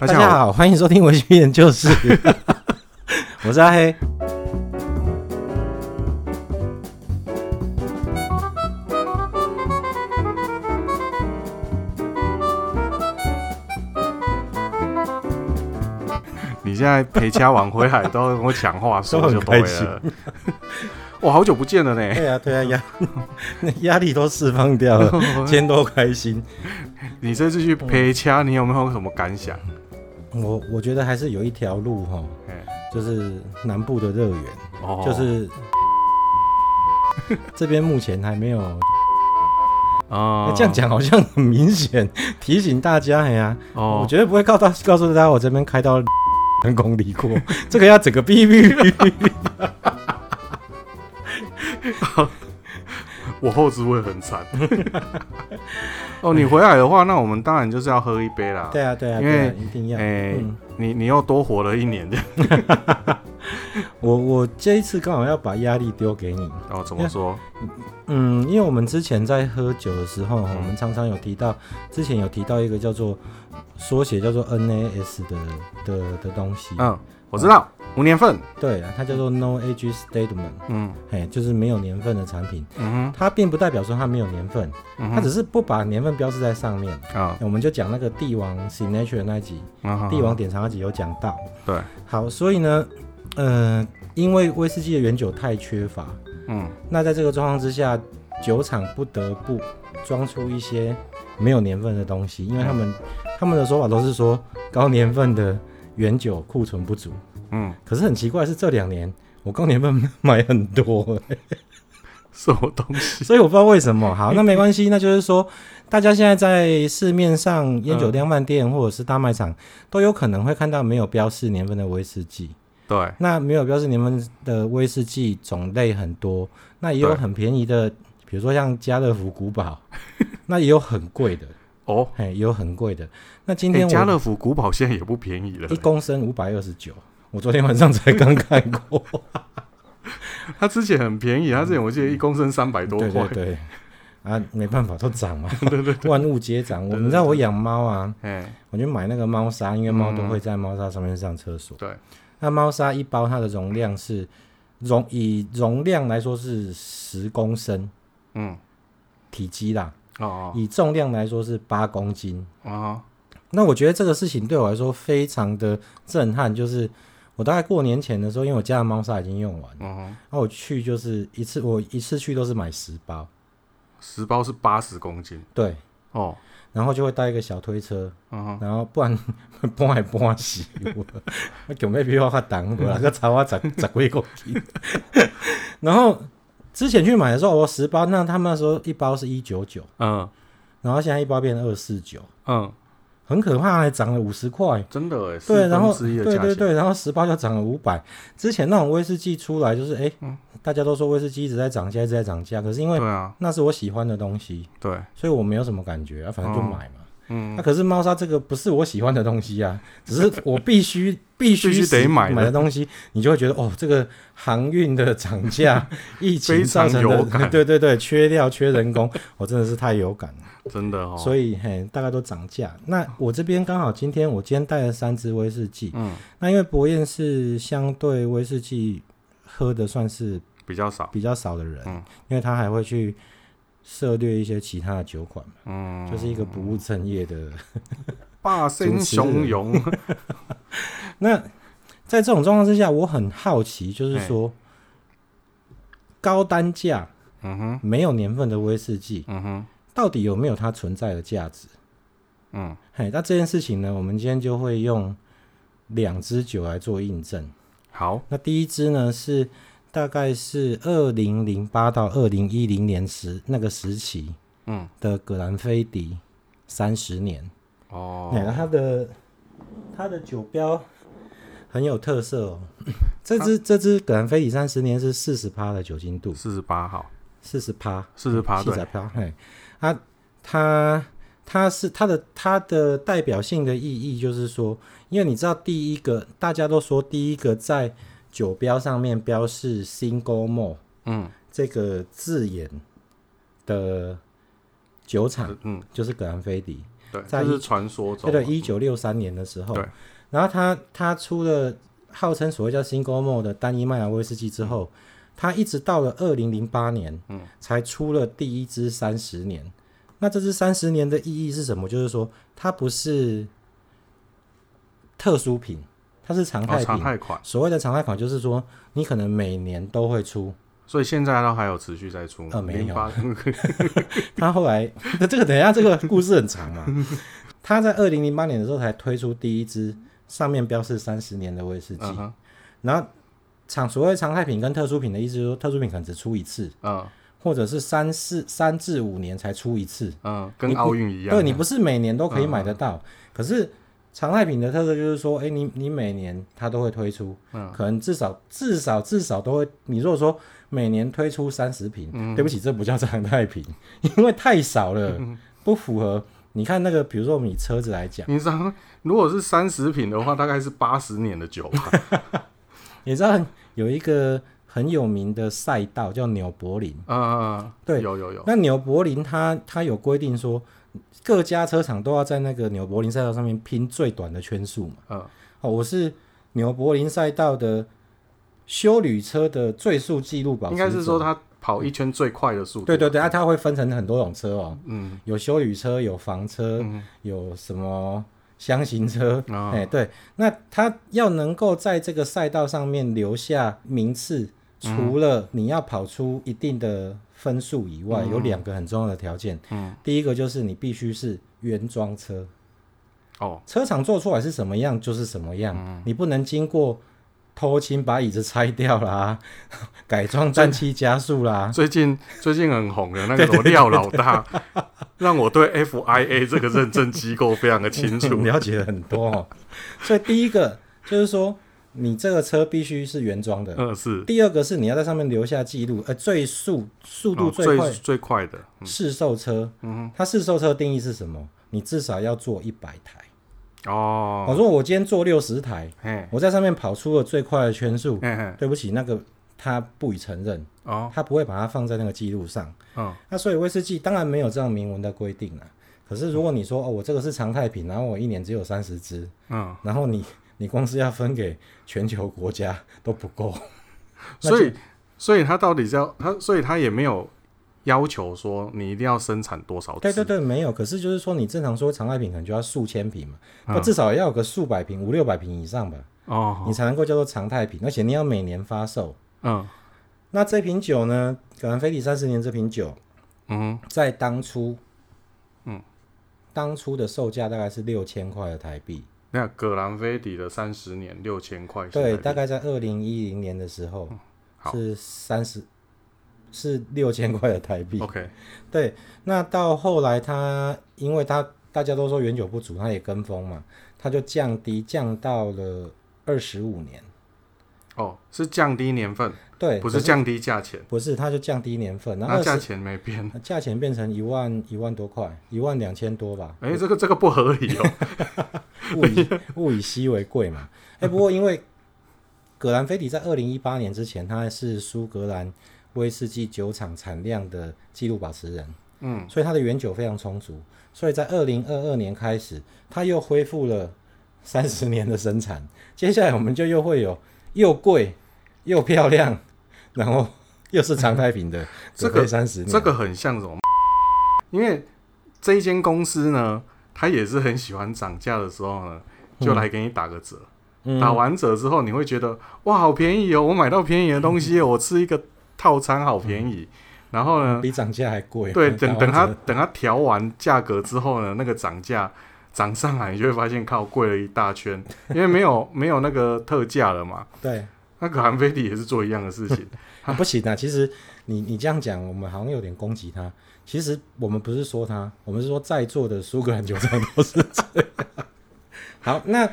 大家好，欢迎收听微醺研究室，我是阿黑。你现在陪掐完回来都跟我讲话说 就对了。哇，好久不见了呢！对啊，对啊，压压力都释放掉了，今天多开心。你这次去陪掐，你有没有什么感想？我我觉得还是有一条路哈，就是南部的乐园，哦、就是 这边目前还没有啊。这样讲好像很明显，提醒大家哎呀，哦、我绝对不会告诉告诉大家我这边开到很公里过，这个要整个哔哔哔。我后置会很惨。哦，你回来的话，那我们当然就是要喝一杯啦。对啊，对啊，因为一定要。哎，你你又多活了一年这样。我我这一次刚好要把压力丢给你。哦，怎么说？嗯，因为我们之前在喝酒的时候，我们常常有提到，之前有提到一个叫做缩写叫做 NAS 的的的东西。嗯。我知道无年份，对啊，它叫做 No Age Statement，嗯，嘿，就是没有年份的产品，嗯哼，它并不代表说它没有年份，它只是不把年份标示在上面。啊。我们就讲那个帝王 Signature 那集，帝王典藏那集有讲到，对，好，所以呢，呃，因为威士忌的原酒太缺乏，嗯，那在这个状况之下，酒厂不得不装出一些没有年份的东西，因为他们他们的说法都是说高年份的。原酒库存不足，嗯，可是很奇怪是这两年我高年份买很多，什么东西？所以我不知道为什么。好，那没关系，那就是说，大家现在在市面上烟酒量贩店或者是大卖场都有可能会看到没有标示年份的威士忌。对，那没有标示年份的威士忌种类很多，那也有很便宜的，比如说像家乐福古堡，那也有很贵的。哦，哎，有很贵的。那今天家乐福古堡现在也不便宜了，一公升五百二十九。我昨天晚上才刚看过，它之前很便宜，它之前我记得一公升三百多块。对对对，啊，没办法，都涨嘛，对对，万物皆涨。我你知道我养猫啊，哎，我就买那个猫砂，因为猫都会在猫砂上面上厕所。对，那猫砂一包它的容量是容以容量来说是十公升，嗯，体积啦。哦，以重量来说是八公斤。啊。那我觉得这个事情对我来说非常的震撼，就是我大概过年前的时候，因为我家的猫砂已经用完，那我去就是一次，我一次去都是买十包，十包是八十公斤，对，哦，然后就会带一个小推车，然后不然 搬来搬去，我准备比我还挡我那个茶花十十几公斤，然后。之前去买的时候，我十包，那他们说一包是一九九，嗯，然后现在一包变成二四九，嗯，很可怕，还涨了五十块，真的哎，对，然后对对对，然后十包就涨了五百。之前那种威士忌出来就是，哎、欸，嗯、大家都说威士忌一直在涨价，一直在涨价，可是因为那是我喜欢的东西，对，所以我没有什么感觉啊，反正就买嘛。嗯嗯，那、啊、可是猫砂这个不是我喜欢的东西啊，只是我必须 必须得买买的东西，你就会觉得哦，这个航运的涨价，疫情造成的，对对对，缺料缺人工，我真的是太有感了，真的哦。所以嘿，大概都涨价。那我这边刚好今天我今天带了三支威士忌，嗯，那因为博彦是相对威士忌喝的算是比较少比较少的人，嗯，因为他还会去。涉略一些其他的酒款，嗯，就是一个不务正业的 霸声汹涌。那在这种状况之下，我很好奇，就是说高单价，嗯哼，没有年份的威士忌，嗯哼，到底有没有它存在的价值？嗯，嘿，那这件事情呢，我们今天就会用两支酒来做印证。好，那第一支呢是。大概是二零零八到二零一零年时那个时期，嗯，的葛兰菲迪三十年哦，那它的它的酒标很有特色哦。这支这支葛兰菲迪三十年是四十趴的酒精度，四十八号，四十趴，四十趴，四十趴。嘿，它它它是它的它的代表性的意义就是说，因为你知道第一个大家都说第一个在酒标上面标示 “single malt”，嗯，这个字眼的酒厂，嗯，就是格兰菲迪。对，这是传说中。对对，一九六三年的时候，对。然后他他出了号称所谓叫 Single Malt 的单一麦芽威士忌之后，嗯、他一直到了二零零八年，嗯，才出了第一支三十年。那这支三十年的意义是什么？就是说，它不是特殊品，它是常态品。哦、常态款。所谓的常态款，就是说你可能每年都会出。所以现在都还有持续在出吗？呃，没有。他 后来，这个等一下，这个故事很长嘛。他在二零零八年的时候才推出第一支上面标示三十年的威士忌。嗯、然后常所谓常态品跟特殊品的意思，就是说特殊品可能只出一次。嗯。或者是三四三至五年才出一次，嗯，跟奥运一样。对，你不是每年都可以买得到，嗯、可是常态品的特色就是说，哎、欸，你你每年它都会推出，嗯，可能至少至少至少都会。你如果说每年推出三十瓶，嗯、对不起，这不叫常态品，因为太少了，嗯、不符合。你看那个，比如说我们以车子来讲，你知道，如果是三十瓶的话，大概是八十年的酒吧。你知道有一个。很有名的赛道叫纽柏林，嗯嗯嗯，对，有有有。那纽柏林它它有规定说，各家车厂都要在那个纽柏林赛道上面拼最短的圈数嘛。嗯，哦，我是纽柏林赛道的修旅车的最速记录保持者。应该是说他跑一圈最快的速度。对对对，啊，它会分成很多种车哦，嗯，有修旅车，有房车，嗯、有什么？箱型车，哎、哦欸，对，那他要能够在这个赛道上面留下名次，嗯、除了你要跑出一定的分数以外，嗯、有两个很重要的条件。嗯，第一个就是你必须是原装车，哦，车厂做出来是什么样就是什么样，嗯、你不能经过。偷亲把椅子拆掉啦，改装氮气加速啦。最近最近很红的那个 廖老大，让我对 FIA 这个认证机构非常的清楚，了解很多哦。所以第一个就是说，你这个车必须是原装的。嗯，是。第二个是你要在上面留下记录，呃，最速速度最快、哦、最，最快的试售车。嗯，它试售车的定义是什么？你至少要做一百台。哦，我说我今天做六十台，我在上面跑出了最快的圈数。对不起，那个他不予承认，哦，他不会把它放在那个记录上。哦，那所以威士忌当然没有这样明文的规定了。可是如果你说哦，我这个是常态品，然后我一年只有三十支，嗯，然后你你光是要分给全球国家都不够，所以所以他到底是要他，所以他也没有。要求说你一定要生产多少？对对对，没有。可是就是说，你正常说常态品可能就要数千瓶嘛，那、嗯、至少要有个数百瓶、五六百瓶以上吧，哦，你才能够叫做常态品，而且你要每年发售。嗯，那这瓶酒呢？格兰菲迪三十年这瓶酒，嗯，在当初，嗯，当初的售价大概是六千块的台币。那葛兰菲迪的三十年六千块，对，大概在二零一零年的时候，嗯、是三十。是六千块的台币。OK，对，那到后来他，因为他大家都说原酒不足，他也跟风嘛，他就降低，降到了二十五年。哦，是降低年份，对，不是降低价钱，不是，它就降低年份，那价钱没变，价钱变成一万一万多块，一万两千多吧？哎、欸，这个这个不合理哦，物以物以稀为贵嘛。哎、欸，不过因为葛兰菲迪在二零一八年之前，他还是苏格兰。威士忌酒厂产量的纪录保持人，嗯，所以它的原酒非常充足，所以在二零二二年开始，它又恢复了三十年的生产。接下来我们就又会有又贵又漂亮，然后又是常态品的这个三十年，这个很像什么？因为这一间公司呢，它也是很喜欢涨价的时候呢，就来给你打个折。嗯、打完折之后，你会觉得哇，好便宜哦，我买到便宜的东西，我吃一个。套餐好便宜，嗯、然后呢，比涨价还贵。对，等等它等它调完价格之后呢，那个涨价涨上来，你就会发现靠贵了一大圈，因为没有没有那个特价了嘛。对，那个韩菲迪也是做一样的事情。啊、不行啊，其实你你这样讲，我们好像有点攻击他。其实我们不是说他，我们是说在座的苏格兰酒厂都是这样。好，那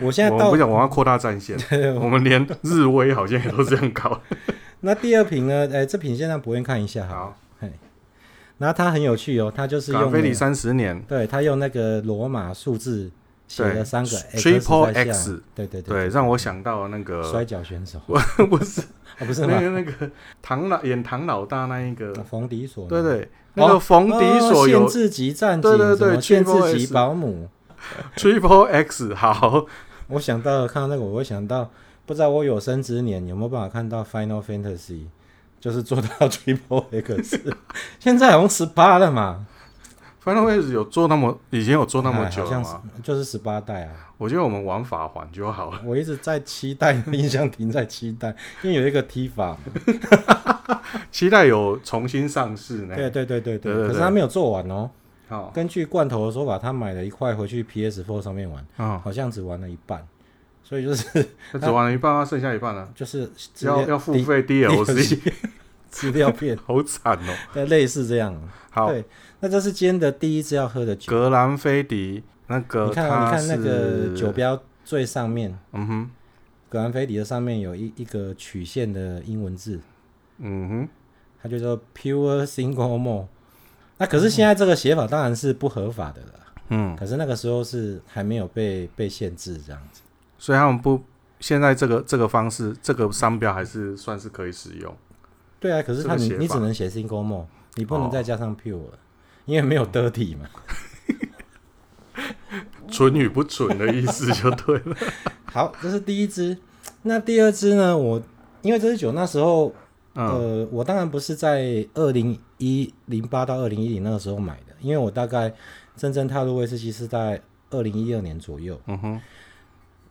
我现在到我不想往要扩大战线，我们连日威好像也都这样搞。那第二瓶呢？哎、欸，这瓶现在不用看一下哈。好，后它很有趣哦，它就是用菲迪三十年，对，它用那个罗马数字写了三个 Triple X，对对对，让我想到那个摔跤选手，不是，不是那个那个唐老演唐老大那一个。冯迪所，对对，那个冯迪所有限制级战警，对对对，限制级保姆，Triple X，好，我想到看到那个，我会想到，不知道我有生之年有没有办法看到 Final Fantasy，就是做到 Triple X，现在好像十八了嘛。Final Fantasy 有做那么，以前有做那么久吗？像就是十八代啊。我觉得我们玩法环就好了。我一直在期待，印象停在期待，因为有一个踢法。期待有重新上市呢。对对对对对。可是他没有做完哦。好，根据罐头的说法，他买了一块回去 PS4 上面玩，好像只玩了一半。所以就是他只玩了一半，啊剩下一半呢？就是要要付费 DLC 资料片，好惨哦。对，类似这样。好。那这是今天的第一支要喝的酒，格兰菲迪。那个，你看，你看那个酒标最上面，嗯哼，格兰菲迪的上面有一一个曲线的英文字，嗯哼，它就叫 Pure single more。那可是现在这个写法当然是不合法的了，嗯，可是那个时候是还没有被被限制这样子，所以他们不现在这个这个方式，这个商标还是算是可以使用。对啊，可是它你你只能写 single more，你不能再加上 Pure。哦因为没有 dirty 嘛，准与不准的意思就对了。好，这是第一支。那第二支呢？我因为这支酒那时候，嗯、呃，我当然不是在二零一零八到二零一零那个时候买的，因为我大概真正踏入威士忌是在二零一二年左右。嗯哼。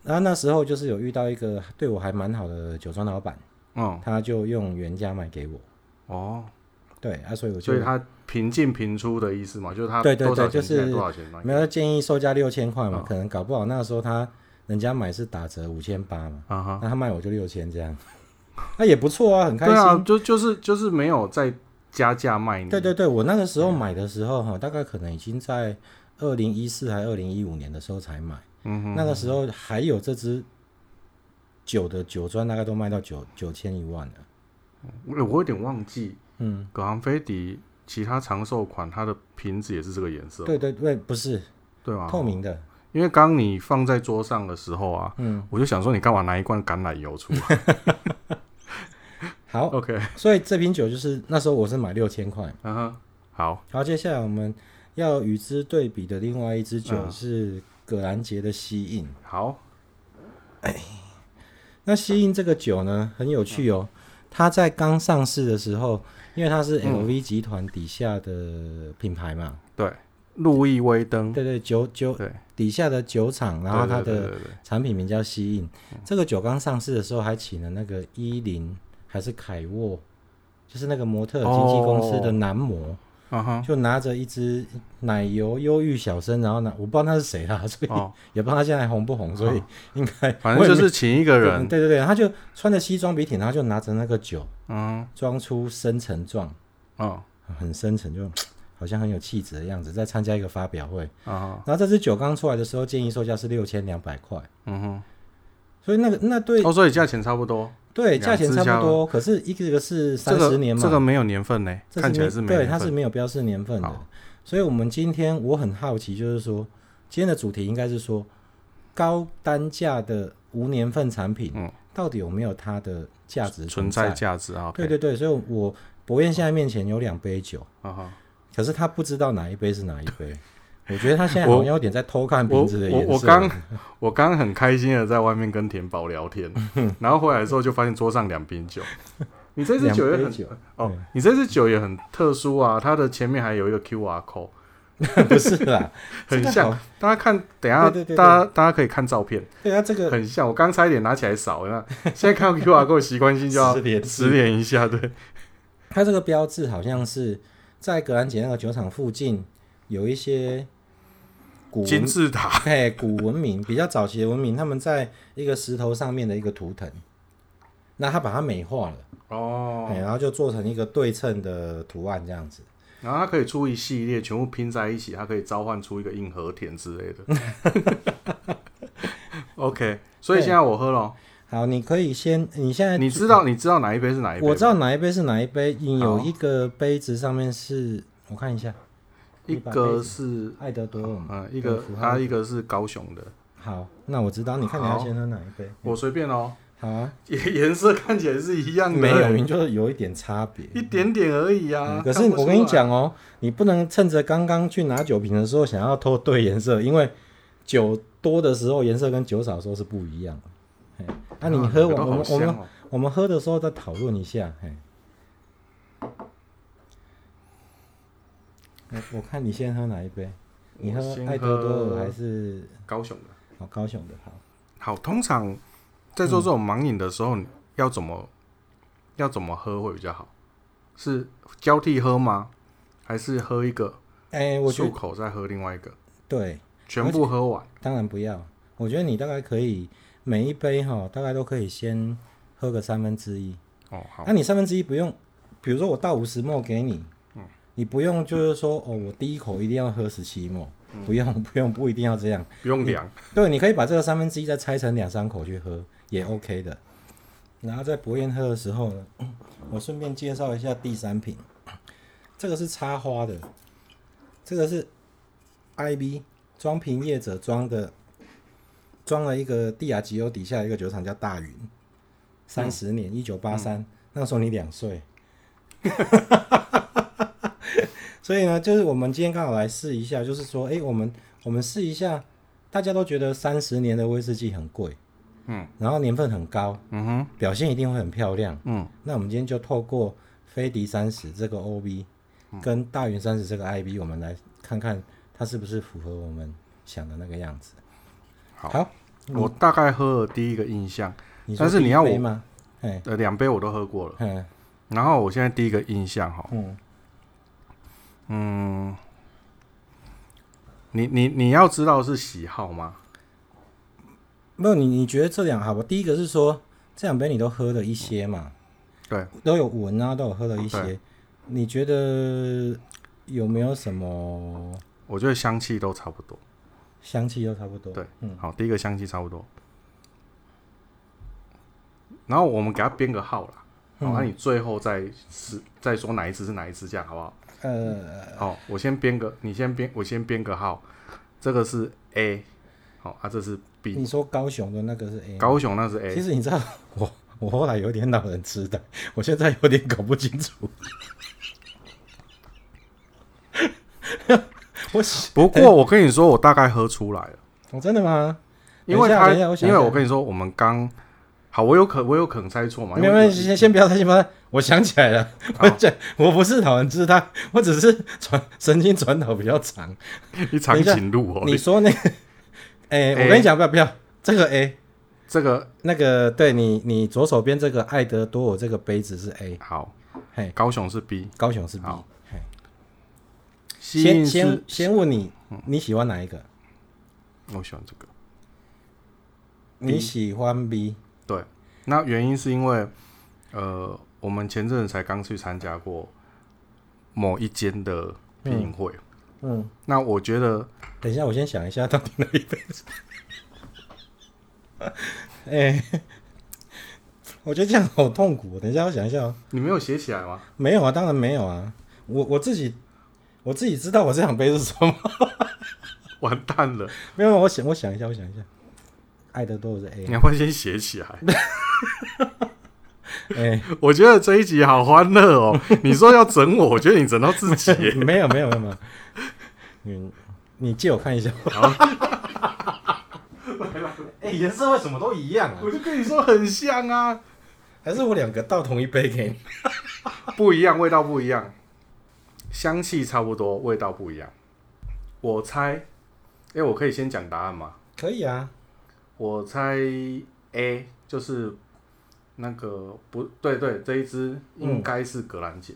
然后那时候就是有遇到一个对我还蛮好的酒庄老板，嗯，他就用原价卖给我。哦。对啊，所以我就所以他平进平出的意思嘛，就是他对对对，就是多少钱没有建议售价六千块嘛，可能搞不好那个时候他人家买是打折五千八嘛，那他卖我就六千这样，那也不错啊，很开心。对啊，就就是就是没有再加价卖你。对对对，我那个时候买的时候哈，大概可能已经在二零一四还二零一五年的时候才买，嗯哼，那个时候还有这支酒的酒砖大概都卖到九九千一万了，我我有点忘记。嗯，格兰菲迪其他长寿款，它的瓶子也是这个颜色。对对对，不是，对吗？透明的。因为刚你放在桌上的时候啊，嗯，我就想说，你干嘛拿一罐橄榄油出来？好，OK。所以这瓶酒就是那时候我是买六千块。嗯哼，好。好，接下来我们要与之对比的另外一支酒是葛兰杰的西印。好，哎，那西印这个酒呢，很有趣哦。它在刚上市的时候，因为它是 LV 集团底下的品牌嘛，对，路易威登，对对，酒酒底下的酒厂，然后它的产品名叫希印。这个酒刚上市的时候，还请了那个伊林还是凯沃，就是那个模特经纪公司的男模。Uh huh. 就拿着一支奶油忧郁小生，然后呢，我不知道他是谁啦，所以也不知道他现在还红不红，所以 应该反正就是请一个人，对对对，他就穿着西装笔挺，然后就拿着那个酒，嗯，装出深沉状，嗯，很深沉，就 好像很有气质的样子，在参加一个发表会，啊，然后这支酒刚出来的时候，建议售价是六千两百块，嗯哼，所以那个那对，哦，所以价钱差不多。对，价钱差不多，可是一个是三十年嘛，这个没有年份呢，看起来是没对，它是没有标示年份的。所以，我们今天我很好奇，就是说，今天的主题应该是说，高单价的无年份产品，嗯，到底有没有它的价值存在价值啊？对对对，所以我博彦现在面前有两杯酒，啊可是他不知道哪一杯是哪一杯。我觉得他现在好像有点在偷看瓶子的颜色。我我刚我刚很开心的在外面跟田宝聊天，然后回来之后就发现桌上两瓶酒。你这支酒也很哦，你这支酒也很特殊啊，它的前面还有一个 QR code。不是啦，很像。大家看，等下大家大家可以看照片。对啊，这个很像。我刚差一点拿起来扫，那现在看到 QR code 习惯性就要识别一下。对，它这个标志好像是在格兰杰那个酒厂附近有一些。古金字塔，嘿，古文明比较早期的文明，他们在一个石头上面的一个图腾，那他把它美化了。哦，然后就做成一个对称的图案这样子，然后它可以出一系列，全部拼在一起，它可以召唤出一个硬核田之类的。OK，所以现在我喝了，好，你可以先，你现在你知道你知道哪一杯是哪一杯？我知道哪一杯是哪一杯，你有一个杯子上面是我看一下。一个是爱德多尔，嗯，一个他一个是高雄的。好，那我知道，你看你要先喝哪一杯？我随便哦。好啊，颜颜色看起来是一样的，没有，就是有一点差别，一点点而已啊。可是我跟你讲哦，你不能趁着刚刚去拿酒瓶的时候想要偷对颜色，因为酒多的时候颜色跟酒少的时候是不一样的。那你喝完，我们我们我们喝的时候再讨论一下。嘿，我我看你先喝哪一杯？你喝爱德多尔还是高雄的？哦，高雄的好。好，通常。在做这种盲饮的时候，要怎么要怎么喝会比较好？是交替喝吗？还是喝一个？哎，我漱口再喝另外一个。对，全部喝完。当然不要。我觉得你大概可以每一杯哈，大概都可以先喝个三分之一。哦，好。那你三分之一不用，比如说我倒五十 ml 给你，嗯，你不用就是说哦，我第一口一定要喝十七 ml，不用 不用不一定要这样，不用量。对，你可以把这个三分之一再拆成两三口去喝。也 OK 的，然后在博彦喝的时候呢，我顺便介绍一下第三瓶，这个是插花的，这个是 IB 装瓶业者装的，装了一个帝亚吉欧底下一个酒厂叫大云，三十年，一九八三，那时候你两岁，所以呢，就是我们今天刚好来试一下，就是说，哎，我们我们试一下，大家都觉得三十年的威士忌很贵。嗯，然后年份很高，嗯哼，表现一定会很漂亮，嗯，那我们今天就透过飞迪三十这个 OB，跟大云三十这个 IB，我们来看看它是不是符合我们想的那个样子。好，好我大概喝了第一个印象，但是你要我吗？呃，两杯我都喝过了，嗯，然后我现在第一个印象哈，嗯，嗯，你你你要知道是喜好吗？没有你，你觉得这两好吧？第一个是说这两杯你都喝了一些嘛，对，都有闻啊，都有喝了一些。你觉得有没有什么？我觉得香气都差不多，香气都差不多。对，嗯，好，第一个香气差不多。然后我们给他编个号啦，好，那你最后再是再说哪一支是哪一支，这样好不好？呃，好，我先编个，你先编，我先编个号。这个是 A，好啊，这是 B。你说高雄的那个是 A，高雄那是 A。其实你知道，我我后来有点老人痴呆，我现在有点搞不清楚。我不过我跟你说，我大概喝出来了。哦，真的吗？因为他，因为我跟你说，我们刚好，我有可我有可能猜错嘛？没关系，先先不要猜，先不要猜。我想起来了，我这我不是老人痴呆，我只是传神经传导比较长，你长颈鹿哦。你说那个。哎，我跟你讲，不要不要，这个 A，这个。那个，对你，你左手边这个爱德多我这个杯子是 A，好，嘿，高雄是 B，高雄是 B，嘿，先先先问你，你喜欢哪一个？我喜欢这个，你喜欢 B？对，那原因是因为，呃，我们前阵子才刚去参加过某一间的品饮会。嗯，那我觉得，等一下，我先想一下到底哪一杯。哎，我觉得这样好痛苦。等一下，我想一下哦。你没有写起来吗？没有啊，当然没有啊。我我自己我自己知道我这两杯是什么。完蛋了。没有，我想我想一下，我想一下。爱的多尔是 A，你要不要先写起来？哎，我觉得这一集好欢乐哦。你说要整我，我觉得你整到自己。没有，没有，没有。嗯，你借我看一下。好。哎，颜色为什么都一样啊？我就跟你说很像啊，还是我两个倒同一杯给你？不一样，味道不一样，香气差不多，味道不一样。我猜，哎，我可以先讲答案吗？可以啊。我猜 A 就是那个不对对，这一只应该是格兰姐。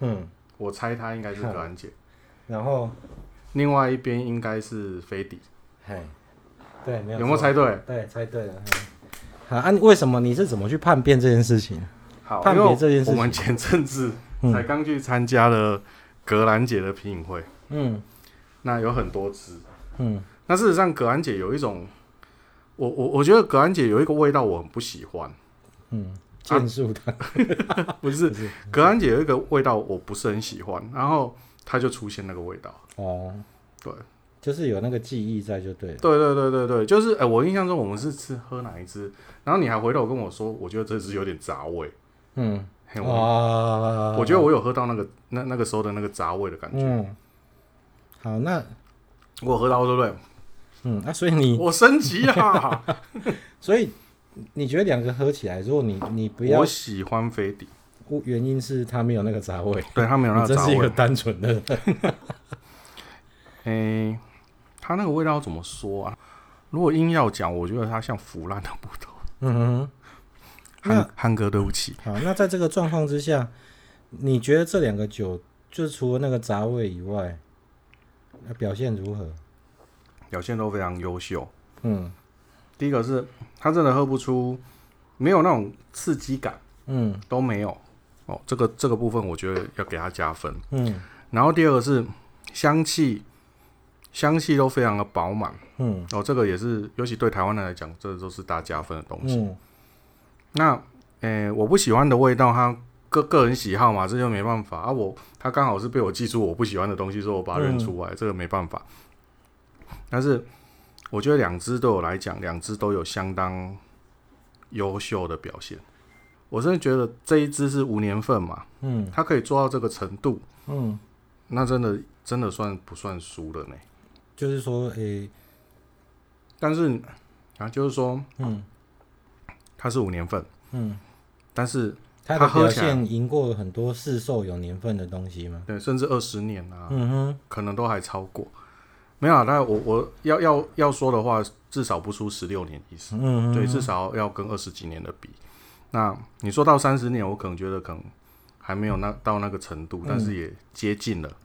嗯。我猜它应该是格兰姐，然后另外一边应该是飞迪。嘿，对，没有，有没有猜对？对，猜对了。好，啊，为什么你是怎么去判别这件事情？好，判别这件事情。我们前阵子才刚去参加了格兰姐的品饮会。嗯，那有很多只。嗯，那事实上格兰姐有一种，我我我觉得格兰姐有一个味道我很不喜欢。嗯，健素汤不是，不是格兰姐有一个味道我不是很喜欢，然后它就出现那个味道。哦，对，就是有那个记忆在就对了。对对对对对，就是哎、欸，我印象中我们是吃喝哪一支，然后你还回头跟我说，我觉得这支有点杂味。嗯，哇，我觉得我有喝到那个那那个时候的那个杂味的感觉。嗯，好，那我喝到对不对？嗯，那、啊、所以你我升级啊，所以你觉得两个喝起来，如果你你不要，我喜欢飞碟，原因是它没有那个杂味，对，它没有那个 杂味，这是一个单纯的。哎、欸，它那个味道怎么说啊？如果硬要讲，我觉得它像腐烂的木头。嗯哼，汉汉哥，对不起。好，那在这个状况之下，你觉得这两个酒，就是除了那个杂味以外，表现如何？表现都非常优秀。嗯，第一个是他真的喝不出，没有那种刺激感。嗯，都没有。哦，这个这个部分我觉得要给他加分。嗯，然后第二个是香气，香气都非常的饱满。嗯，哦，这个也是，尤其对台湾人来讲，这都是大加分的东西。嗯，那，诶、欸，我不喜欢的味道，它个个人喜好嘛，这就没办法啊。我他刚好是被我记住我不喜欢的东西，所以我把它认出来，嗯、这个没办法。但是我觉得两只对我来讲，两只都有相当优秀的表现。我真的觉得这一只是五年份嘛，嗯，它可以做到这个程度，嗯，那真的真的算不算输了呢？就是说，诶、欸，但是啊，就是说，嗯，它是五年份，嗯，但是它的表现赢过很多市售有年份的东西吗？对，甚至二十年啊，嗯哼，可能都还超过。没有啊，那我我要要要说的话，至少不出十六年意思。嗯，对，至少要跟二十几年的比。那你说到三十年，我可能觉得可能还没有那到那个程度，但是也接近了。嗯、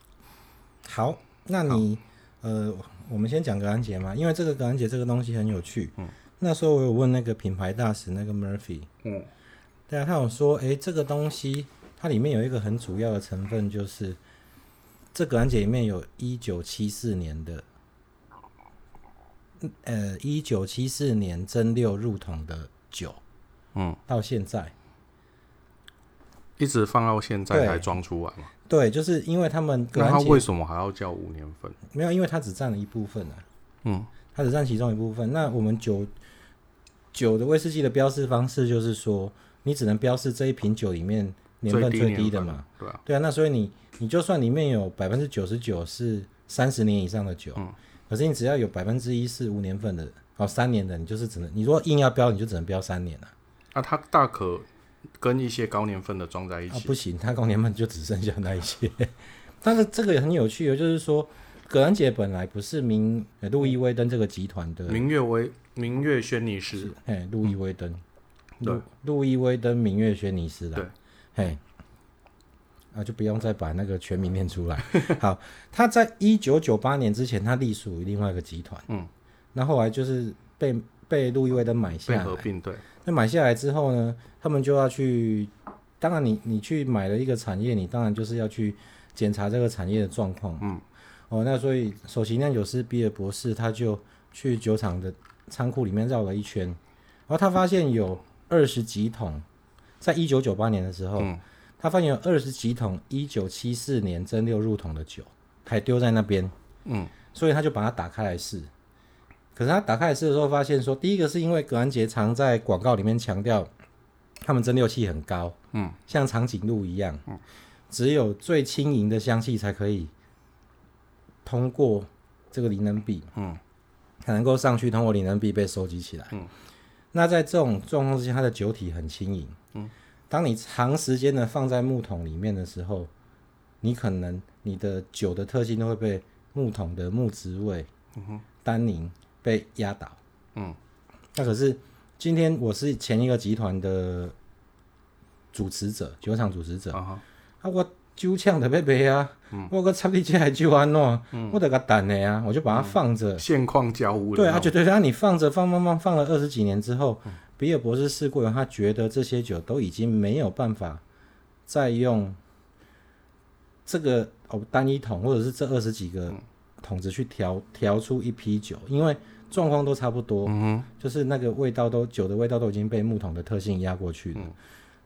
好，那你呃，我们先讲格兰杰嘛，因为这个格兰杰这个东西很有趣。嗯，那时候我有问那个品牌大使那个 Murphy，嗯，对啊，他有说，哎，这个东西它里面有一个很主要的成分就是。这格兰杰里面有一九七四年的，呃，一九七四年蒸馏入桶的酒，嗯，到现在一直放到现在才装出来嘛？对，就是因为他们格兰杰，那他为什么还要叫五年份？没有，因为它只占了一部分啊，嗯，它只占其中一部分。那我们酒酒的威士忌的标示方式就是说，你只能标示这一瓶酒里面年份最低的嘛？对啊，对啊，那所以你。你就算里面有百分之九十九是三十年以上的酒，嗯，可是你只要有百分之一是无年份的，哦，三年的，你就是只能，你如果硬要标，你就只能标三年了。那、啊、它大可跟一些高年份的装在一起。啊，不行，它高年份就只剩下那一些。但是这个也很有趣，就是说，格兰杰本来不是明路易威登这个集团的明月威明月轩尼诗，哎，路易威登，对，路易威登明月轩尼诗的，对，嘿。啊，就不用再把那个全名念出来。好，他在一九九八年之前，他隶属于另外一个集团。嗯，那后来就是被被路易威登买下来，合并。对，那买下来之后呢，他们就要去。当然你，你你去买了一个产业，你当然就是要去检查这个产业的状况。嗯，哦，那所以首席酿酒师比尔博士他就去酒厂的仓库里面绕了一圈，然后他发现有二十几桶，在一九九八年的时候。嗯。他发现有二十几桶一九七四年蒸馏入桶的酒，还丢在那边，嗯，所以他就把它打开来试。可是他打开来试的时候，发现说，第一个是因为格兰杰常在广告里面强调，他们蒸馏器很高，嗯，像长颈鹿一样，嗯，只有最轻盈的香气才可以通过这个灵能壁，嗯，才能够上去通过灵能壁被收集起来，嗯，那在这种状况之下，它的酒体很轻盈，嗯。当你长时间的放在木桶里面的时候，你可能你的酒的特性都会被木桶的木质味、嗯哼、单宁被压倒。嗯，那可是今天我是前一个集团的主持者，酒厂主持者、啊、啊，我酒厂特别白啊，嗯、我个插地机还就安喏，我得个等的呀，我就把它放着、嗯。现况交屋。对啊，就对啊，你放着放放放放了二十几年之后。嗯比尔博士试过以后，他觉得这些酒都已经没有办法再用这个哦单一桶或者是这二十几个桶子去调调出一批酒，因为状况都差不多，嗯，就是那个味道都酒的味道都已经被木桶的特性压过去了，嗯、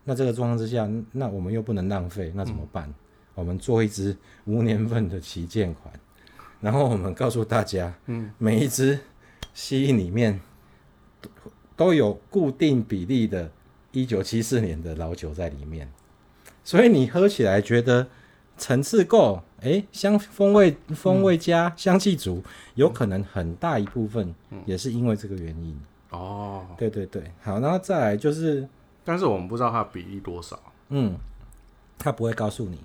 那这个状况之下，那我们又不能浪费，那怎么办？嗯、我们做一支无年份的旗舰款，然后我们告诉大家，嗯，每一支蜥蜴里面都都有固定比例的一九七四年的老酒在里面，所以你喝起来觉得层次够，哎、欸，香风味风味佳，嗯、香气足，有可能很大一部分也是因为这个原因。哦，对对对，好，然后再来就是，但是我们不知道它比例多少，嗯，它不会告诉你，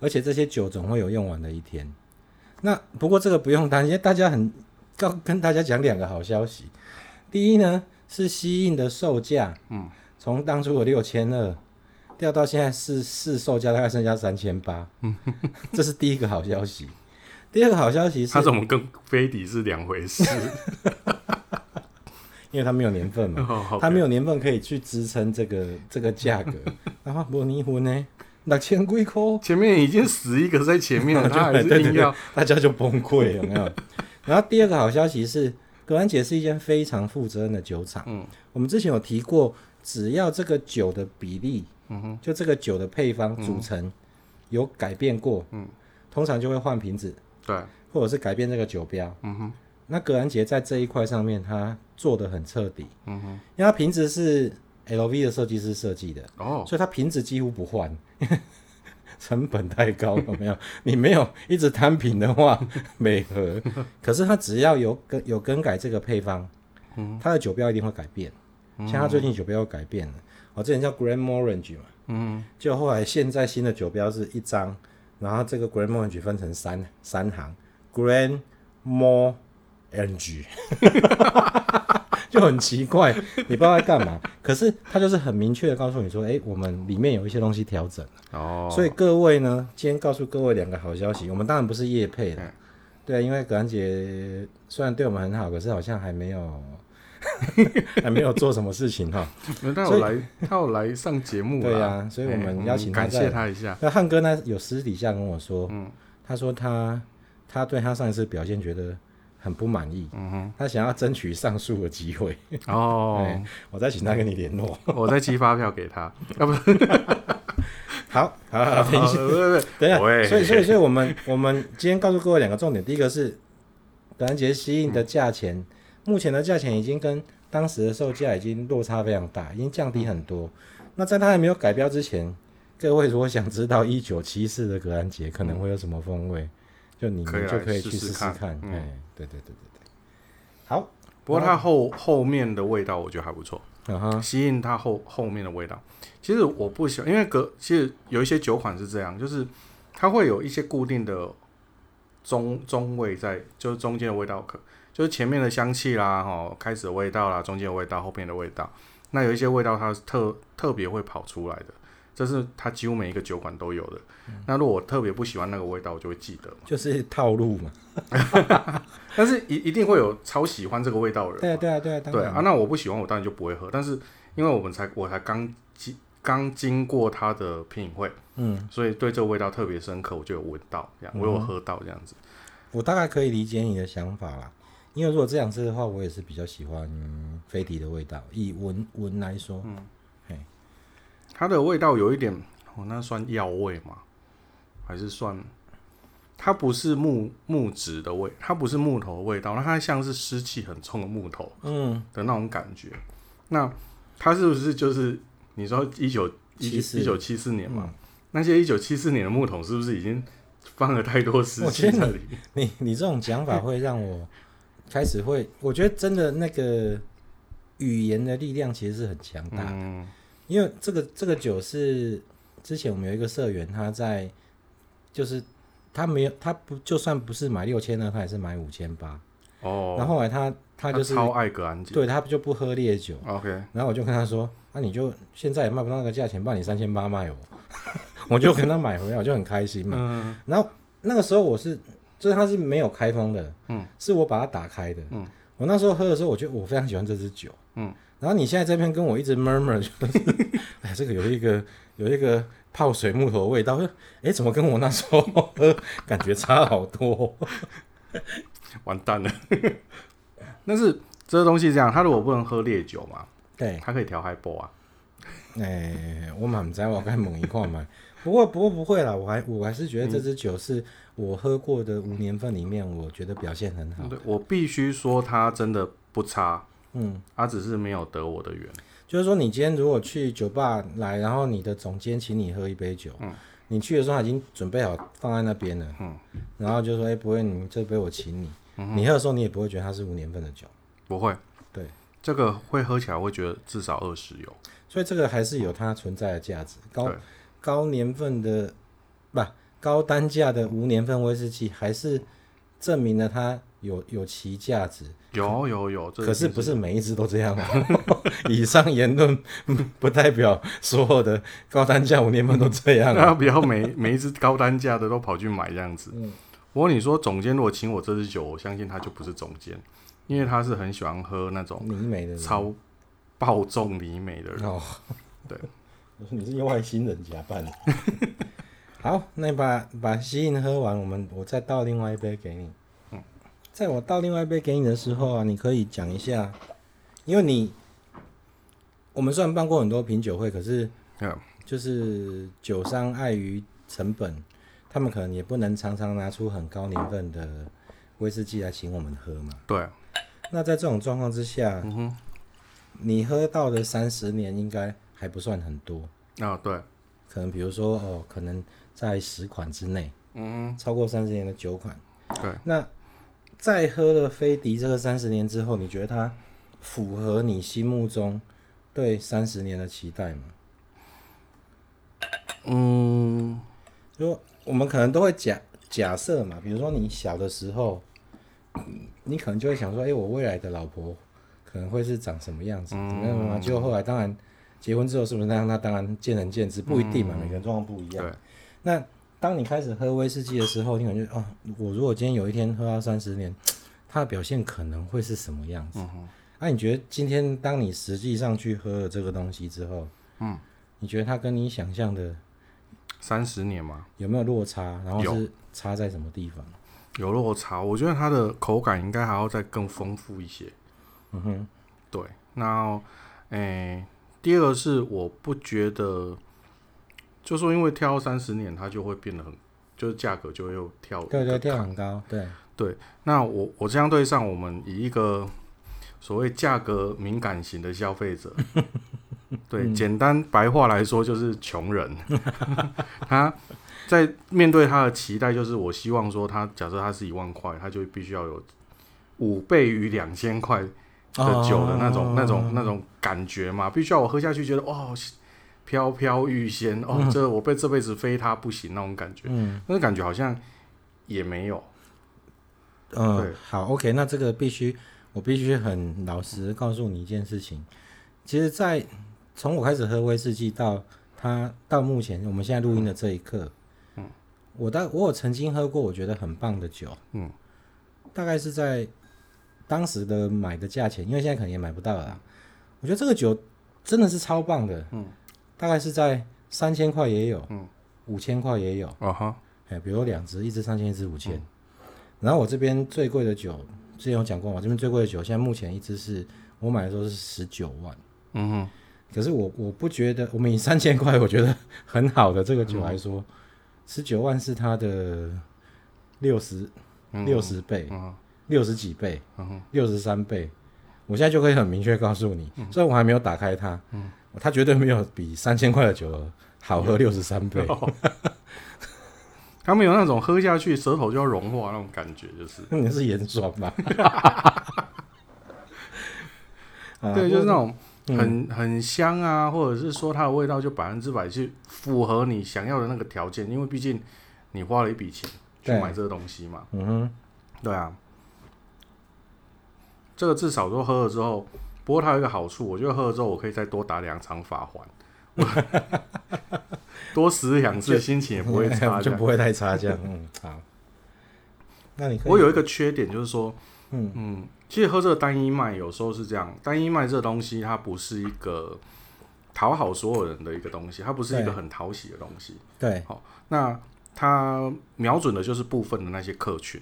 而且这些酒总会有用完的一天。那不过这个不用担心，因为大家很告跟大家讲两个好消息。第一呢是西印的售价，嗯，从当初的六千二掉到现在是市售价大概剩下三千八，嗯，这是第一个好消息。第二个好消息是，它怎么跟飞底是两回事？因为它没有年份嘛，它、oh, okay. 没有年份可以去支撑这个这个价格。然后摩尼壶呢，六千几块，前面已经死一个在前面了，他还是硬要，大家就崩溃有没有？然后第二个好消息是，格兰杰是一间非常负责任的酒厂。嗯，我们之前有提过，只要这个酒的比例，嗯哼，就这个酒的配方组成有改变过，嗯，通常就会换瓶子，对，或者是改变这个酒标，嗯哼。那格兰杰在这一块上面，它做的很彻底。嗯哼，因为它瓶子是 LV 的设计师设计的，哦，所以它瓶子几乎不换，成本太高了，有没有？你没有一直摊平的话，每盒。可是它只要有更有更改这个配方，嗯，它的酒标一定会改变。像它最近酒标又改变了，哦，之前叫 Glenmorangie 嘛，嗯，就后来现在新的酒标是一张，然后这个 Glenmorangie 分成三三行，Glenmore NG，就很奇怪，你不知道在干嘛。可是他就是很明确的告诉你说，哎、欸，我们里面有一些东西调整哦。所以各位呢，今天告诉各位两个好消息。我们当然不是业配的，对啊，因为格兰杰虽然对我们很好，可是好像还没有 还没有做什么事情哈。他有来，他有来上节目，对呀、啊。所以我们邀请他，感谢他一下。那汉哥呢，有私底下跟我说，嗯，他说他他对他上一次表现觉得。很不满意，嗯哼，他想要争取上诉的机会。哦，我再请他跟你联络，我再寄发票给他，啊不，好，好，好，等一下，等一下，所以，所以，所以我们，我们今天告诉各位两个重点，第一个是格兰杰西印的价钱，目前的价钱已经跟当时的售价已经落差非常大，已经降低很多。那在他还没有改标之前，各位如果想知道一九七四的格兰杰可能会有什么风味？就你们就可以去试试看，哎、嗯，对对对对对，好。不过它后后面的味道我觉得还不错，嗯哼，吸引它后后面的味道。其实我不喜欢，因为隔其实有一些酒款是这样，就是它会有一些固定的中中味在，就是中间的味道可，就是前面的香气啦，哈，开始的味道啦，中间的味道，后面的味道。那有一些味道它是特特别会跑出来的。这是它几乎每一个酒馆都有的。嗯、那如果我特别不喜欢那个味道，我就会记得，就是套路嘛。但是一一定会有超喜欢这个味道的人。对啊，对啊，对啊，对啊。那我不喜欢，我当然就不会喝。但是因为我们才我才刚经刚经过它的品饮会，嗯，所以对这个味道特别深刻，我就有闻到这样，我有喝到这样子、嗯。我大概可以理解你的想法啦。因为如果这样子的话，我也是比较喜欢飞迪的味道。以闻闻来说，嗯。它的味道有一点，哦，那算药味吗？还是算？它不是木木质的味，它不是木头的味道，那它像是湿气很重的木头，嗯的那种感觉。嗯、那它是不是就是你说一九一一九七四年嘛？嗯、那些一九七四年的木桶是不是已经放了太多湿气在里面？你你，你这种讲法会让我开始会，我觉得真的那个语言的力量其实是很强大的。嗯因为这个这个酒是之前我们有一个社员，他在就是他没有他不就算不是买六千呢，他也是买五千八哦。然后后来他他就是他超爱格兰杰，对他就不喝烈酒。OK，然后我就跟他说：“那、啊、你就现在也卖不到那个价钱，把你三千八卖我。”我就跟他买回来，我就很开心嘛。嗯、然后那个时候我是就是他是没有开封的，嗯，是我把它打开的，嗯。我那时候喝的时候，我觉得我非常喜欢这支酒，嗯。然后你现在这边跟我一直 murmur，就是，哎，这个有一个有一个泡水木头的味道，哎，怎么跟我那时候感觉差好多？完蛋了！但是这个东西这样，他如果不能喝烈酒嘛，对，他可以调 highball 啊。哎、欸，我蛮不知道，我该猛一块买。不过，不过不会啦，我还我还是觉得这支酒是我喝过的五年份里面，我觉得表现很好。对，我必须说，它真的不差。嗯，他只是没有得我的缘。就是说，你今天如果去酒吧来，然后你的总监请你喝一杯酒，嗯，你去的时候他已经准备好放在那边了，嗯，然后就说，哎、欸，不会，你这杯我请你。嗯、你喝的时候，你也不会觉得它是无年份的酒，不会。对，这个会喝起来会觉得至少二十有，所以这个还是有它存在的价值。高高年份的，不高单价的无年份威士忌，还是证明了它有有其价值。有有有，可是不是每一只都这样啊。以上言论不代表所有的高单价五年份都这样、啊。那 不要每每一只高单价的都跑去买这样子。嗯我跟你说，总监如果请我这支酒，我相信他就不是总监，因为他是很喜欢喝那种泥美的超暴重泥美的人。哦，对，你是用外星人假扮的。好，那你把把吸引喝完，我们我再倒另外一杯给你。嗯，在我倒另外一杯给你的时候啊，你可以讲一下，因为你我们虽然办过很多品酒会，可是就是酒商碍于成本。他们可能也不能常常拿出很高年份的威士忌来请我们喝嘛。对。那在这种状况之下，嗯哼，你喝到的三十年应该还不算很多。啊、哦，对。可能比如说哦，可能在十款之内。嗯。超过三十年的九款。对。那在喝了飞迪这个三十年之后，你觉得它符合你心目中对三十年的期待吗？嗯，就。我们可能都会假假设嘛，比如说你小的时候，你可能就会想说，哎、欸，我未来的老婆可能会是长什么样子，怎么样嘛？就后来当然结婚之后是不是那样？那当然见仁见智，不一定嘛，每个人状况不一样。那当你开始喝威士忌的时候，你可能就哦，我如果今天有一天喝到三十年，它的表现可能会是什么样子？那你觉得今天当你实际上去喝了这个东西之后，嗯，你觉得它跟你想象的？三十年嘛，有没有落差？然后是差在什么地方？有，有落差，我觉得它的口感应该还要再更丰富一些。嗯哼，对。那，诶、欸，第二个是我不觉得，就说因为跳三十年，它就会变得很，就是价格就会又跳，对对，跳很高。对对。那我我相对上，我们以一个所谓价格敏感型的消费者。对，简单白话来说就是穷人。他在面对他的期待，就是我希望说，他假设他是一万块，他就必须要有五倍于两千块的酒的那种、哦、那种、那种感觉嘛，必须要我喝下去觉得哇，飘飘欲仙哦，这我被这辈子非他不行那种感觉。嗯，那个感觉好像也没有。嗯，对。好，OK，那这个必须我必须很老实告诉你一件事情，其实，在从我开始喝威士忌到他到目前我们现在录音的这一刻，嗯，我到我有曾经喝过我觉得很棒的酒，嗯，大概是在当时的买的价钱，因为现在可能也买不到了啦。我觉得这个酒真的是超棒的，嗯，大概是在三千块也有，嗯，五千块也有，啊哈，哎，比如两只，一只三千，一只五千。然后我这边最贵的酒，之前有讲过嘛，这边最贵的酒现在目前一支是我买的时候是十九万，嗯哼。可是我我不觉得，我们以三千块我觉得很好的这个酒来说，十九、嗯、万是它的六十六十倍，六十、嗯、几倍，六十三倍。我现在就可以很明确告诉你，嗯、虽然我还没有打开它，嗯、它绝对没有比三千块的酒好喝六十三倍。他没有那种喝下去舌头就要融化那种感觉，就是 你是盐酸吧？对，就是那种。很很香啊，或者是说它的味道就百分之百去符合你想要的那个条件，因为毕竟你花了一笔钱去买这个东西嘛。嗯哼，对啊，这个至少说喝了之后，不过它有一个好处，我觉得喝了之后我可以再多打两场法环，多死两次心情也不会差，就不会太差这样。嗯，好。那你我有一个缺点就是说，嗯嗯。其实喝这个单一麦有时候是这样，单一麦这个东西它不是一个讨好所有人的一个东西，它不是一个很讨喜的东西。对，好，那它瞄准的就是部分的那些客群。